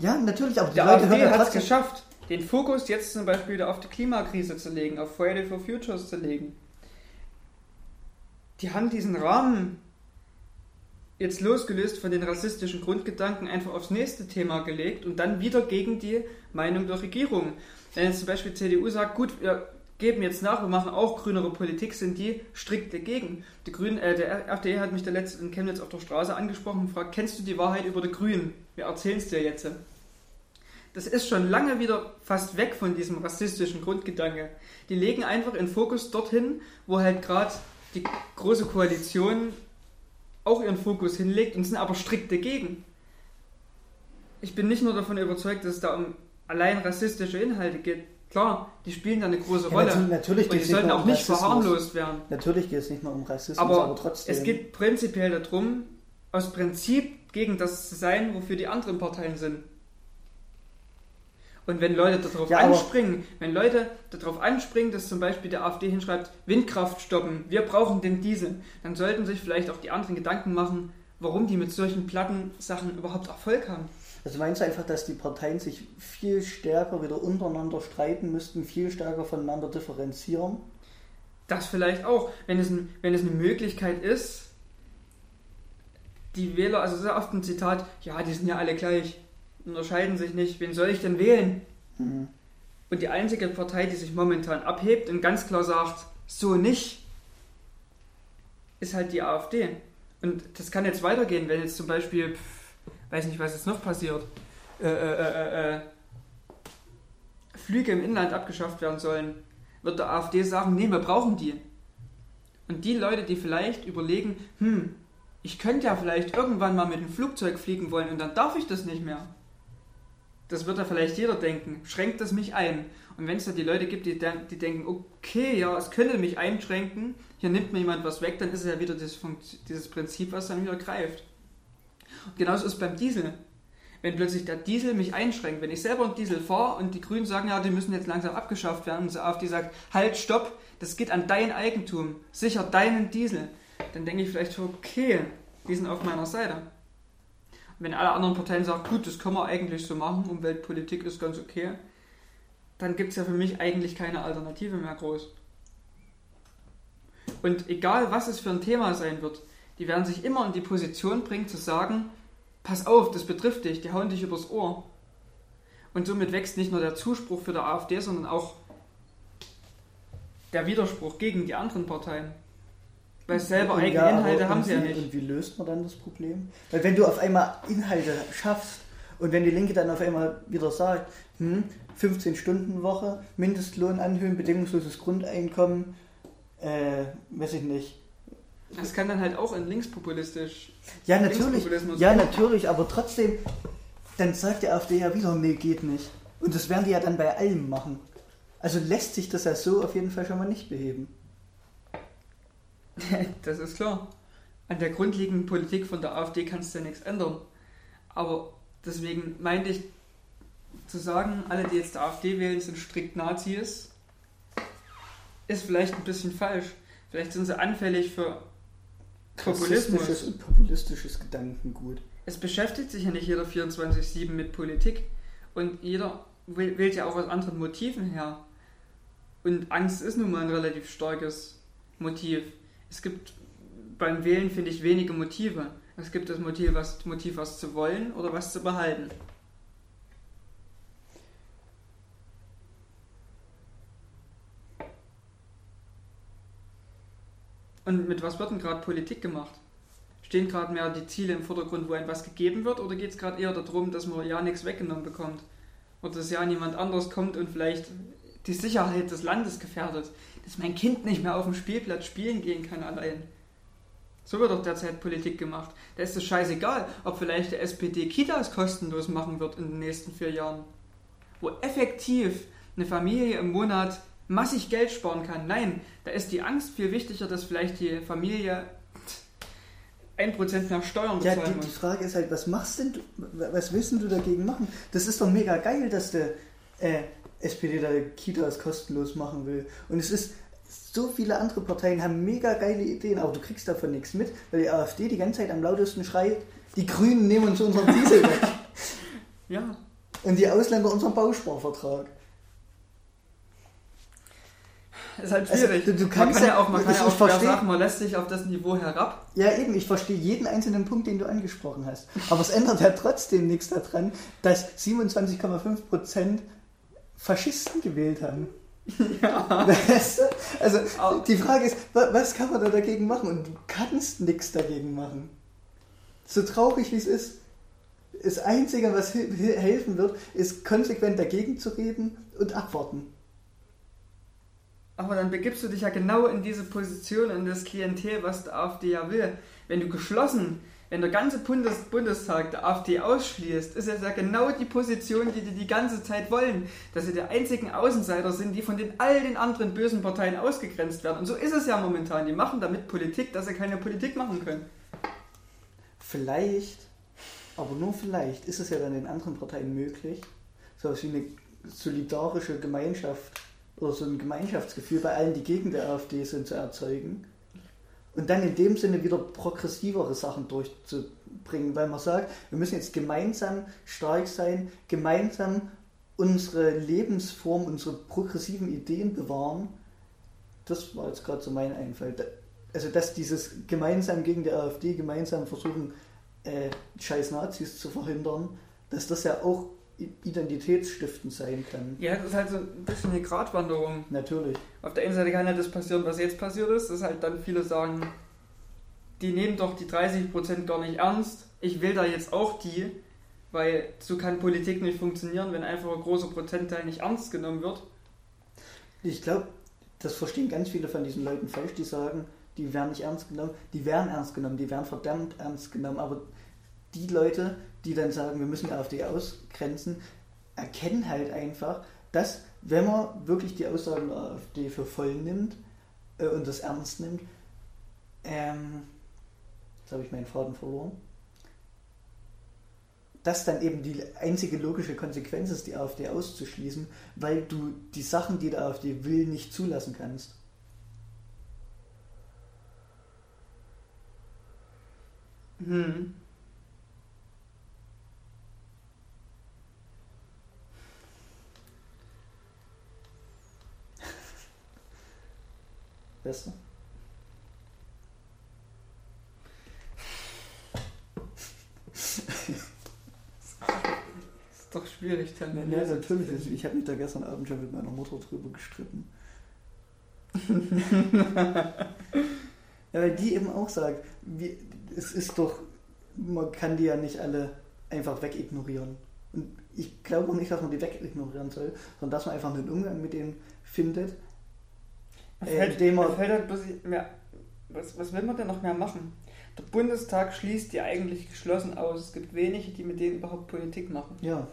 Ja, natürlich, aber die der Leute AfD hat es geschafft, den Fokus jetzt zum Beispiel wieder auf die Klimakrise zu legen, auf Friday for Futures zu legen die haben diesen Rahmen jetzt losgelöst von den rassistischen Grundgedanken einfach aufs nächste Thema gelegt und dann wieder gegen die Meinung der Regierung. Wenn jetzt zum Beispiel CDU sagt, gut, wir geben jetzt nach, wir machen auch grünere Politik, sind die strikt dagegen. Die Grünen, äh, der RFD hat mich der letzte in Chemnitz auf der Straße angesprochen und fragt, kennst du die Wahrheit über die Grünen? Wir erzählen es dir jetzt. Das ist schon lange wieder fast weg von diesem rassistischen Grundgedanke. Die legen einfach den Fokus dorthin, wo halt gerade die Große Koalition auch ihren Fokus hinlegt und sind aber strikt dagegen. Ich bin nicht nur davon überzeugt, dass es da um allein rassistische Inhalte geht. Klar, die spielen da eine große Rolle. Ja, natürlich und die sollten auch um nicht verharmlost werden. Natürlich geht es nicht nur um Rassismus, aber, aber trotzdem. Es geht prinzipiell darum, aus Prinzip gegen das zu sein, wofür die anderen Parteien sind. Und wenn Leute darauf ja, anspringen, wenn Leute darauf anspringen, dass zum Beispiel der AfD hinschreibt, Windkraft stoppen, wir brauchen den Diesel, dann sollten sich vielleicht auch die anderen Gedanken machen, warum die mit solchen platten Sachen überhaupt Erfolg haben. Also meinst du einfach, dass die Parteien sich viel stärker wieder untereinander streiten müssten, viel stärker voneinander differenzieren? Das vielleicht auch, wenn es, wenn es eine Möglichkeit ist, die Wähler, also sehr oft ein Zitat, ja, die sind ja alle gleich unterscheiden sich nicht. Wen soll ich denn wählen? Mhm. Und die einzige Partei, die sich momentan abhebt und ganz klar sagt, so nicht, ist halt die AfD. Und das kann jetzt weitergehen, wenn jetzt zum Beispiel, weiß nicht, was jetzt noch passiert, äh, äh, äh, äh, Flüge im Inland abgeschafft werden sollen, wird der AfD sagen, nee, wir brauchen die. Und die Leute, die vielleicht überlegen, hm, ich könnte ja vielleicht irgendwann mal mit dem Flugzeug fliegen wollen und dann darf ich das nicht mehr das wird ja vielleicht jeder denken, schränkt das mich ein? Und wenn es da die Leute gibt, die, die denken, okay, ja, es könnte mich einschränken, hier nimmt mir jemand was weg, dann ist es ja wieder dieses, dieses Prinzip, was dann wieder greift. Und genauso ist es beim Diesel. Wenn plötzlich der Diesel mich einschränkt, wenn ich selber einen Diesel fahre und die Grünen sagen, ja, die müssen jetzt langsam abgeschafft werden und die sagt, halt, stopp, das geht an dein Eigentum, sicher deinen Diesel, dann denke ich vielleicht, okay, die sind auf meiner Seite wenn alle anderen Parteien sagen, gut, das können wir eigentlich so machen, Umweltpolitik ist ganz okay, dann gibt es ja für mich eigentlich keine Alternative mehr groß. Und egal, was es für ein Thema sein wird, die werden sich immer in die Position bringen zu sagen, pass auf, das betrifft dich, die hauen dich übers Ohr. Und somit wächst nicht nur der Zuspruch für die AfD, sondern auch der Widerspruch gegen die anderen Parteien. Weil selber eigene ja, Inhalte haben sie ja nicht. Und wie löst man dann das Problem? Weil wenn du auf einmal Inhalte schaffst und wenn die Linke dann auf einmal wieder sagt, hm, 15 Stunden Woche, Mindestlohn anhöhen, bedingungsloses Grundeinkommen, äh, weiß ich nicht. Das kann dann halt auch in linkspopulistisch. Ja, natürlich. Ja, natürlich, aber trotzdem, dann sagt der AfD ja wieder, nee, geht nicht. Und das werden die ja dann bei allem machen. Also lässt sich das ja so auf jeden Fall schon mal nicht beheben. das ist klar. An der grundlegenden Politik von der AfD kannst du ja nichts ändern. Aber deswegen meinte ich zu sagen, alle, die jetzt der AfD wählen, sind strikt Nazis, ist vielleicht ein bisschen falsch. Vielleicht sind sie anfällig für Populismus. und populistisches Gedankengut. Es beschäftigt sich ja nicht jeder 24-7 mit Politik und jeder wählt ja auch aus anderen Motiven her. Und Angst ist nun mal ein relativ starkes Motiv. Es gibt beim Wählen, finde ich, wenige Motive. Es gibt das Motiv, was, Motiv, was zu wollen oder was zu behalten. Und mit was wird denn gerade Politik gemacht? Stehen gerade mehr die Ziele im Vordergrund, wo einem was gegeben wird, oder geht es gerade eher darum, dass man ja nichts weggenommen bekommt? Oder dass ja niemand anders kommt und vielleicht die Sicherheit des Landes gefährdet? Dass mein Kind nicht mehr auf dem Spielplatz spielen gehen kann allein. So wird doch derzeit Politik gemacht. Da ist es scheißegal, ob vielleicht der SPD Kitas kostenlos machen wird in den nächsten vier Jahren. Wo effektiv eine Familie im Monat massig Geld sparen kann. Nein, da ist die Angst viel wichtiger, dass vielleicht die Familie 1% mehr Steuern Ja, bezahlen die, die muss. Frage ist halt, was machst denn du, was willst du dagegen machen? Das ist doch mega geil, dass der äh, SPD da Kitas kostenlos machen will. Und es ist, so viele andere Parteien haben mega geile Ideen, aber du kriegst davon nichts mit, weil die AfD die ganze Zeit am lautesten schreit, die Grünen nehmen uns unseren Diesel weg Ja, und die Ausländer unseren Bausparvertrag. Ist halt Also, schwierig. du- du man kannst kann ja- ja auch, man kann ja auch schwer versteh- sagen, man lässt sich auf das Niveau herab. Ja, eben, ich verstehe jeden einzelnen Punkt, den du angesprochen hast. Aber es ändert ja trotzdem nichts daran, dass 27,5% Faschisten gewählt haben. Du? Also die Frage ist, wa- was kann man da dagegen machen? Und du kannst nichts dagegen machen. So traurig wie es ist. Das Einzige, was helfen wird, ist konsequent dagegen zu reden und abwarten. Aber dann begibst du dich ja genau in diese Position, in das Klientel, was der AfD ja will. Wenn du geschlossen, wenn der ganze Bundes Bundestag der AfD ausschließt, ist es ja genau die Position, die die die ganze Zeit wollen. Dass sie die einzigen Außenseiter sind, die von den all den anderen bösen Parteien ausgegrenzt werden. Und so ist es ja momentan. Die machen damit Politik, dass sie keine Politik machen können. Vielleicht, aber nur vielleicht, ist es ja dann in anderen Parteien möglich, so etwas wie eine solidarische Gemeinschaft oder so ein Gemeinschaftsgefühl bei allen, die gegen die AfD sind, zu erzeugen. Und dann in dem Sinne wieder progressivere Sachen durchzubringen, weil man sagt, wir müssen jetzt gemeinsam stark sein, gemeinsam unsere Lebensform, unsere progressiven Ideen bewahren. Das war jetzt gerade so mein Einfall. Also, dass dieses gemeinsam gegen die AfD, gemeinsam versuchen, äh, scheiß Nazis zu verhindern, dass das ja auch identitätsstiftend sein kann. Ja, das ist halt so ein bisschen eine Gratwanderung. Natürlich. Auf der einen Seite kann halt das passieren, was jetzt passiert ist, dass halt dann viele sagen, die nehmen doch die 30% gar nicht ernst. Ich will da jetzt auch die, weil so kann Politik nicht funktionieren, wenn einfach ein großer Prozentteil nicht ernst genommen wird. Ich glaube, das verstehen ganz viele von diesen Leuten falsch, die sagen, die werden nicht ernst genommen. Die werden ernst genommen, die werden verdammt ernst genommen. Aber die Leute, die dann sagen, wir müssen die AfD ausgrenzen, erkennen halt einfach, dass, wenn man wirklich die Aussagen der AfD für voll nimmt äh, und das ernst nimmt, ähm, jetzt habe ich meinen Faden verloren, dass dann eben die einzige logische Konsequenz ist, die AfD auszuschließen, weil du die Sachen, die die AfD will, nicht zulassen kannst. Hm. Weißt du? Ist doch schwierig, dann. ja, natürlich. Also Ich habe mich da gestern Abend schon mit meiner Mutter drüber gestritten. ja, weil die eben auch sagt, wie, es ist doch, man kann die ja nicht alle einfach wegignorieren. Und ich glaube auch nicht, dass man die wegignorieren soll, sondern dass man einfach einen Umgang mit denen findet, fällt, indem er- fällt halt bloß mehr, was, was will man denn noch mehr machen? Der Bundestag schließt die eigentlich geschlossen aus. Es gibt wenige, die mit denen überhaupt Politik machen. ja,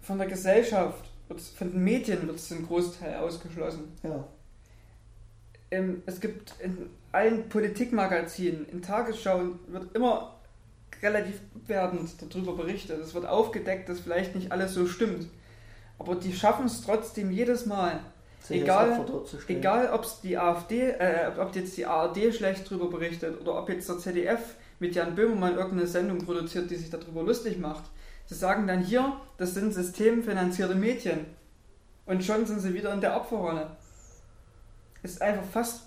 Von der Gesellschaft, von den Medien wird es ein Großteil ausgeschlossen. ja, Ähm, es gibt in allen Politikmagazinen, in Tagesschau wird immer relativ abwertend darüber berichtet. Es wird aufgedeckt, dass vielleicht nicht alles so stimmt. Aber die schaffen es trotzdem jedes Mal, sich Egal-. Egal, ob es die AfD, äh, ob jetzt die ARD schlecht drüber berichtet oder ob jetzt der ZDF mit Jan Böhmermann irgendeine Sendung produziert, die sich darüber lustig macht. Sie sagen dann hier, das sind systemfinanzierte Medien. Und schon sind sie wieder in der Opferrolle. Ist einfach fast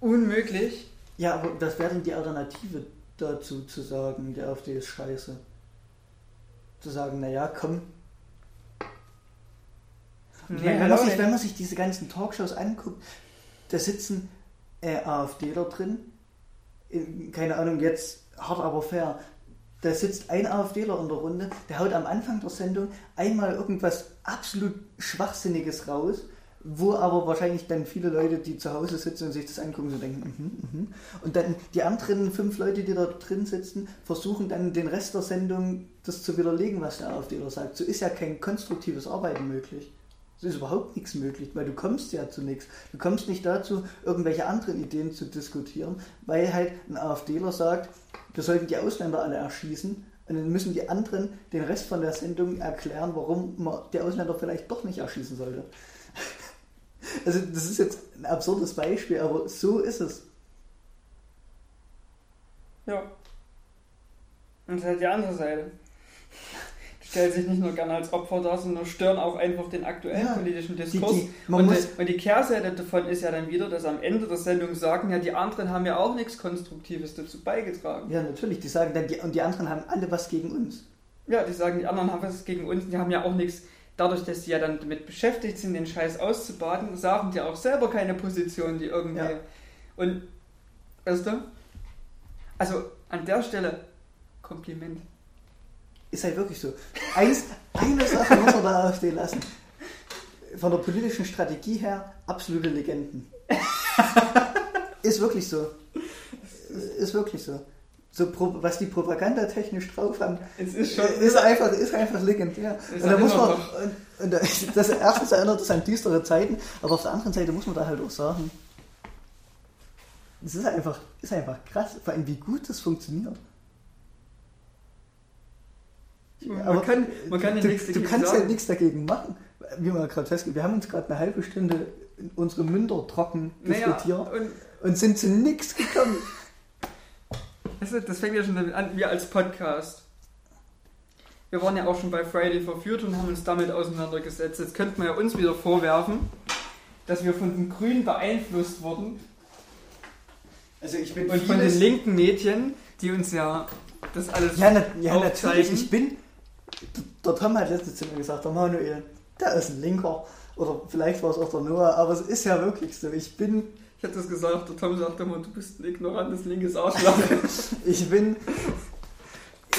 unmöglich. Ja, aber was wäre denn die Alternative dazu zu sagen, die AfD ist scheiße? Zu sagen, naja, komm. Nee, wenn, man sich, wenn man sich diese ganzen Talkshows anguckt, da sitzen äh, AfDler drin, in, keine Ahnung, jetzt hart aber fair. Da sitzt ein AfDler in der Runde, der haut am Anfang der Sendung einmal irgendwas absolut Schwachsinniges raus, wo aber wahrscheinlich dann viele Leute, die zu Hause sitzen und sich das angucken, so denken, mhm, mhm. und dann die anderen fünf Leute, die da drin sitzen, versuchen dann den Rest der Sendung das zu widerlegen, was der AfDler sagt. So ist ja kein konstruktives Arbeiten möglich. So ist überhaupt nichts möglich, weil du kommst ja zu nichts. Du kommst nicht dazu, irgendwelche anderen Ideen zu diskutieren, weil halt ein AfDler sagt, wir sollten die Ausländer alle erschießen und dann müssen die anderen den Rest von der Sendung erklären, warum man die Ausländer vielleicht doch nicht erschießen sollte. Also das ist jetzt ein absurdes Beispiel, aber so ist es. Ja. Und das ist halt die andere Seite. Die stellen sich nicht nur gerne als Opfer dar, sondern stören auch einfach den aktuellen Ja, politischen Die, Diskurs. die, man und, muss, die, und die Kehrseite davon ist ja dann wieder, dass am Ende der Sendung sagen, ja, die anderen haben ja auch nichts Konstruktives dazu beigetragen. ja natürlich, die sagen dann, die, und die anderen haben alle was gegen uns. Ja, die sagen, die anderen haben was gegen uns, die haben ja auch nichts, dadurch, dass sie ja dann damit beschäftigt sind, den Scheiß auszubaden, sagen die auch selber keine Position, die irgendwie. Ja. Und, weißt du? Also an der Stelle Kompliment. Ist halt wirklich so. Eins, eine Sache muss man der AfD lassen. Von der politischen Strategie her absolute Legenden. Ist wirklich so. Ist wirklich so. so was die propagandatechnisch drauf haben, Es ist schon. ist einfach, ist einfach legendär. Ist Und da muss man, und, und da- das erstens erinnert das an düstere Zeiten, aber auf der anderen Seite muss man da halt auch sagen, es ist einfach, ist einfach krass, vor allem wie gut das funktioniert. Man, kann, man kann du, nichts du dagegen kannst sagen. ja nichts dagegen machen. Wie man gerade festgestellt, wir haben uns gerade eine halbe Stunde unsere Münder trocken Naja, diskutiert und und sind zu nichts gekommen. du, das fängt ja schon damit an, wir als Podcast. Wir waren ja auch schon bei Friday verführt und haben uns damit auseinandergesetzt. Jetzt könnte man ja uns wieder vorwerfen, dass wir von den Grünen beeinflusst wurden Also ich bin und von den linken Medien, die uns ja das alles Ja, na, ja aufzeigen. natürlich. Ich bin. Der Tom hat letztens zu mir gesagt, der Manuel, der ist ein Linker. Oder vielleicht war es auch der Noah, aber es ist ja wirklich so. Ich bin, Ich hätte das gesagt, der Tom sagt immer, du bist ein ignorantes linkes Arschloch. ich bin,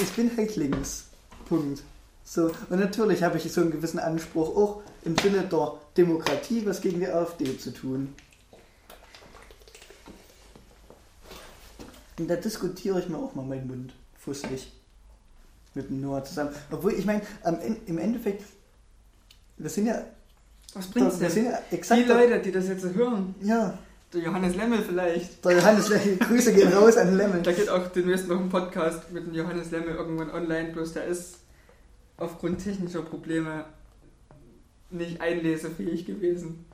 ich bin halt links. Punkt. So, und natürlich habe ich so einen gewissen Anspruch, auch im Sinne der Demokratie was gegen die AfD zu tun. Und da diskutiere ich mir auch mal meinen Mund fusselig mit dem Noah zusammen. Obwohl, ich meine, En- im Endeffekt, wir sind ja, Was bringt's wir denn? sind ja. Die Leute, die das jetzt hören, Ja, der Johannes Lemmel vielleicht, der Johannes, Grüße gehen raus an Lemmel. da geht auch demnächst noch ein Podcast mit dem Johannes Lemmel irgendwann online, bloß der ist aufgrund technischer Probleme nicht einlesefähig gewesen.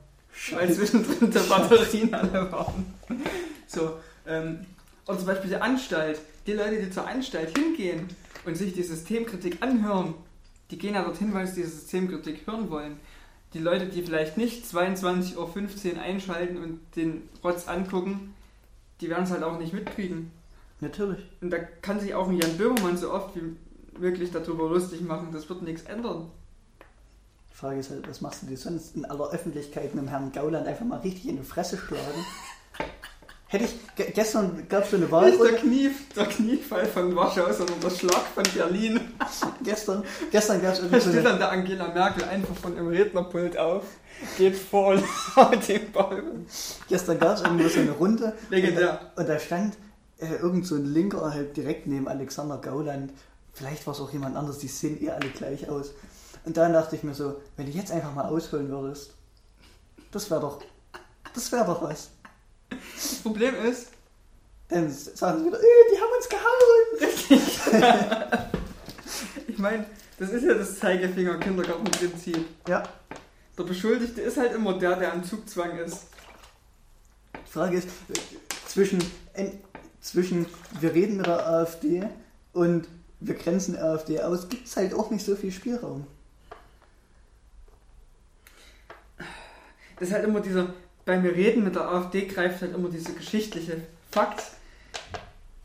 Weil zwischendrin die Batterien alle waren. So, ähm, oder zum Beispiel die Anstalt. Die Leute, die zur Anstalt hingehen und sich die Systemkritik anhören, die gehen ja dorthin, weil sie die Systemkritik hören wollen. Die Leute, die vielleicht nicht 22.15 Uhr einschalten und den Rotz angucken, die werden es halt auch nicht mitkriegen. Natürlich. Und da kann sich auch ein Jan Böhmermann so oft wie möglich darüber lustig machen. Das wird nichts ändern. Die Frage ist halt, was machst du dir sonst in aller Öffentlichkeit mit dem Herrn Gauland einfach mal richtig in die Fresse schlagen? Hätte ich, ge gestern gab es so eine Nicht der, Wahlrunde, Knie, der Kniefall von Warschau, sondern der Schlag von Berlin. gestern, gestern gab es Da irgendwie so steht eine, dann der Angela Merkel einfach von dem Rednerpult auf, geht vor und haut den Ball. gestern gab es irgendwo so eine Runde Legendär. und, und da stand äh, irgend so ein Linker halt direkt neben Alexander Gauland. Vielleicht war es auch jemand anderes, die sehen eh alle gleich aus. Und dann dachte ich mir so, wenn du jetzt einfach mal ausholen würdest, das wäre doch, das wäre doch was. Das Problem ist, Dann sagen sie wieder, äh, die haben uns gehauen. ich meine, das ist ja das Zeigefinger-Kindergartenprinzip. Ja, Der Beschuldigte ist halt immer der, der am Zugzwang ist. Die Frage ist, äh, zwischen, en- zwischen wir reden mit der AfD und wir grenzen AfD aus, gibt es halt auch nicht so viel Spielraum. Das ist halt immer dieser, beim Reden mit der AfD greift halt immer diese geschichtliche Fakt.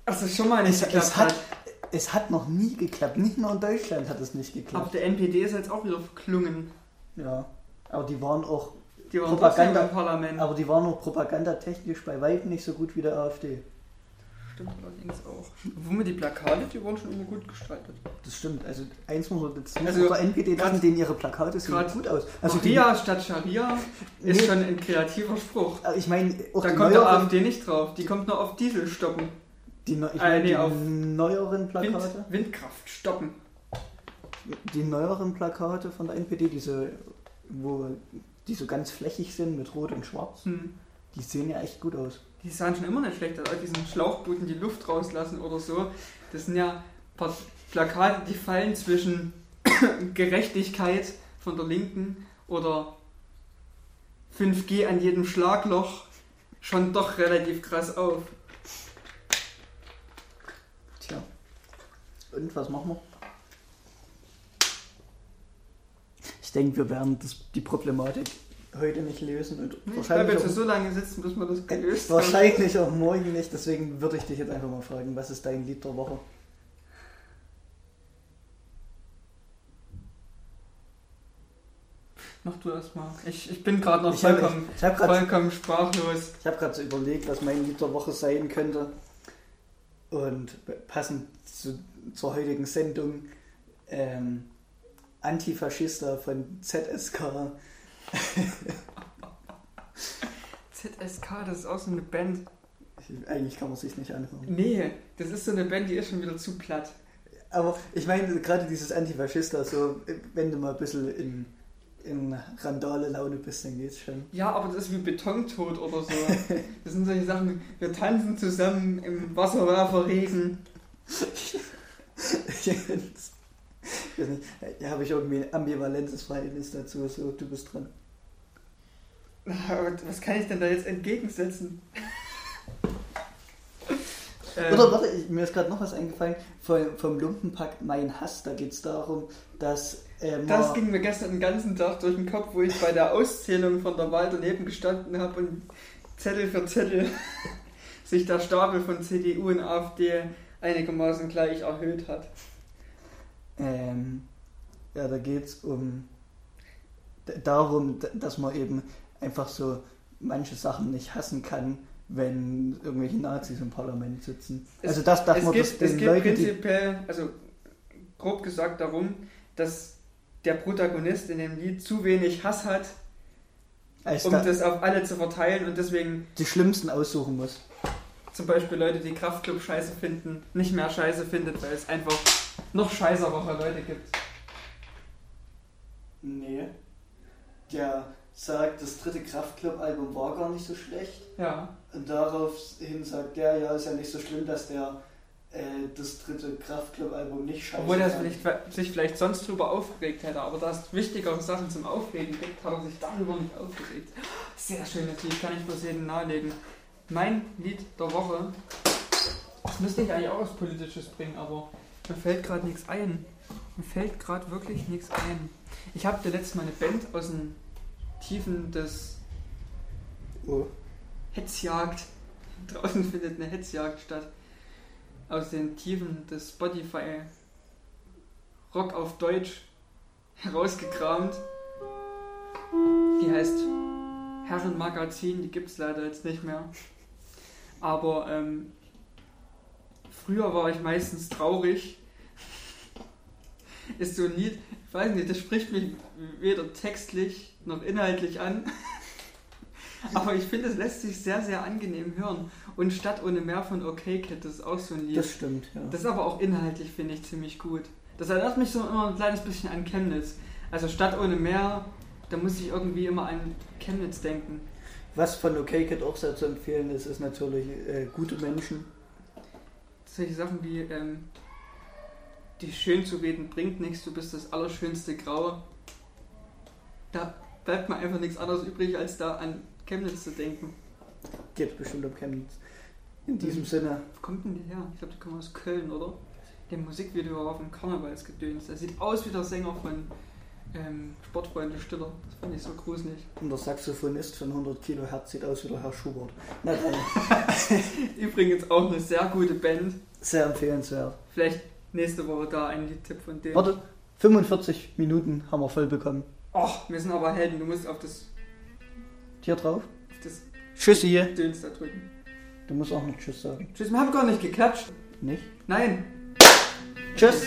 Also schon mal nicht Es, geklappt es, hat, es hat noch nie geklappt. Nicht nur in Deutschland hat es nicht Aber geklappt. der NPD ist jetzt auch wieder verklungen. Ja. Aber die waren auch, Die waren Propaganda- im Parlament. aber die waren auch propagandatechnisch bei weitem nicht so gut wie der AfD. Stimmt allerdings auch. Obwohl mir die Plakate, die wurden schon immer gut gestaltet. Das stimmt. Also eins muss man jetzt muss Also, NPD lassen, denen ihre Plakate sehen gut aus. Also die, Maria statt Scharia ist Nee. schon ein kreativer Spruch. ich meine, Da die kommt der AfD nicht drauf. Die kommt nur auf Diesel stoppen. die, neu- ich Äh, meine, nee, die auf neueren Wind, Plakate. Windkraft stoppen. Die neueren Plakate von der NPD, diese, wo die so ganz flächig sind mit Rot und Schwarz, Hm. die sehen ja echt gut aus. Die sahen schon immer nicht schlecht aus. Diesen Schlauchbooten die Luft rauslassen oder so. Das sind ja Plakate, die fallen zwischen Gerechtigkeit von der Linken oder 5G an jedem Schlagloch schon doch relativ krass auf. Tja. Und was machen wir? Ich denke, wir werden das, die Problematik heute nicht lösen und Ich bleibe wahrscheinlich, jetzt auch, so lange sitzen, bis wir das gelöst haben. wahrscheinlich auch morgen nicht. Deswegen würde ich dich jetzt einfach mal fragen, was ist dein Lied der Woche? Mach du erst mal. Ich, ich bin gerade noch Ich vollkommen, ich hab gerade vollkommen sprachlos. Ich habe gerade so überlegt, was mein Lied der Woche sein könnte. Und passend zu, zur heutigen Sendung ähm, Antifaschista von ZSK. ZSK, das ist auch so eine Band. Eigentlich kann man sich nicht anhören. Nee, das ist so eine Band, die ist schon wieder zu platt. Aber ich meine, gerade dieses Antifaschista, so, wenn du mal ein bisschen in, in randale Laune bist, dann geht's schon. Ja, aber das ist wie Betontod oder so. Das sind solche Sachen, wir tanzen zusammen im Wasserwerferregen. ich weiß nicht, ja, habe ich irgendwie ein ambivalentes Verhältnis dazu, so, du bist dran. Und Was kann ich denn da jetzt entgegensetzen? Oder warte, ich, mir ist gerade noch was eingefallen vom, vom Lumpenpakt Mein Hass. Da geht es darum, dass äh, Das ging mir gestern den ganzen Tag durch den Kopf, wo ich bei der Auszählung von der Wahl daneben gestanden habe und Zettel für Zettel sich der Stapel von CDU und AfD einigermaßen gleich erhöht hat. Ähm, ja, da geht es um darum, dass man eben einfach so manche Sachen nicht hassen kann, wenn irgendwelche Nazis im Parlament sitzen. Es- also das darf es man geht, das es den geht Leuten, die prinzipiell, also grob gesagt darum, dass der Protagonist in dem Lied zu wenig Hass hat, um da, das auf alle zu verteilen und deswegen die Schlimmsten aussuchen muss. zum Beispiel Leute, die Kraftclub scheiße finden, nicht mehr scheiße findet, weil es einfach noch scheißere Leute gibt. Nee. Der sagt, das dritte Kraftclub-Album war gar nicht so schlecht. Ja. Und daraufhin sagt der, ja, ist ja nicht so schlimm, dass der äh, das dritte Kraftclub-Album nicht scheiße Obwohl er sich vielleicht sonst drüber aufgeregt hätte, aber da es wichtigere Sachen zum Aufregen gibt, hat er sich darüber nicht aufgeregt. Sehr schönes Lied, kann ich bloß jedem nahelegen. Mein Lied der Woche, das müsste ich eigentlich auch was Politisches bringen, aber mir fällt gerade nichts ein. Mir fällt gerade wirklich nichts ein. Ich habe dir letztes Mal eine Band aus den Tiefen des Oh. Hetzjagd. Draußen findet eine Hetzjagd statt. Aus den Tiefen des Spotify Rock auf Deutsch herausgekramt. Die heißt Herrenmagazin, die gibt es leider jetzt nicht mehr. Aber ähm, früher war ich meistens traurig. Ist so ein Lied, ich weiß nicht, das spricht mich weder textlich noch inhaltlich an. Aber ich finde, es lässt sich sehr, sehr angenehm hören. Und Stadt ohne Meer von OK Kid, das ist auch so ein Lied. Das stimmt, ja. Das ist aber auch inhaltlich, finde ich, ziemlich gut. Das erinnert mich so immer ein kleines bisschen an Chemnitz. Also Stadt ohne Meer, da muss ich irgendwie immer an Chemnitz denken. Was von OK Kid auch sehr zu empfehlen ist, ist natürlich äh, Gute Menschen. Solche Sachen wie, ähm, dich schön zu reden bringt nichts, du bist das allerschönste Grau. Da bleibt mir einfach nichts anderes übrig, als da an Chemnitz zu denken. Geht bestimmt um Chemnitz. In diesem Sinne. Wo kommt denn die her? Ich glaube, die kommen aus Köln, oder? Der Musikvideo war vom Karnevalsgedöns. Der sieht aus wie der Sänger von ähm, Sportfreunde Stiller. Das fand ich so gruselig. Und der Saxophonist von 100 Kilohertz sieht aus wie der Herr Schubert. Na dann, Übrigens auch eine sehr gute Band. sehr empfehlenswert. Vielleicht nächste Woche da ein Liedtipp von denen. Warte, 45 Minuten haben wir voll bekommen. Och, wir sind aber Helden. Du musst auf das, Hier drauf. auf das Tschüssi. Döns da drücken. Du musst auch noch Tschüss sagen. Tschüss, wir haben gar nicht geklatscht. Nicht? Nein. Tschüss.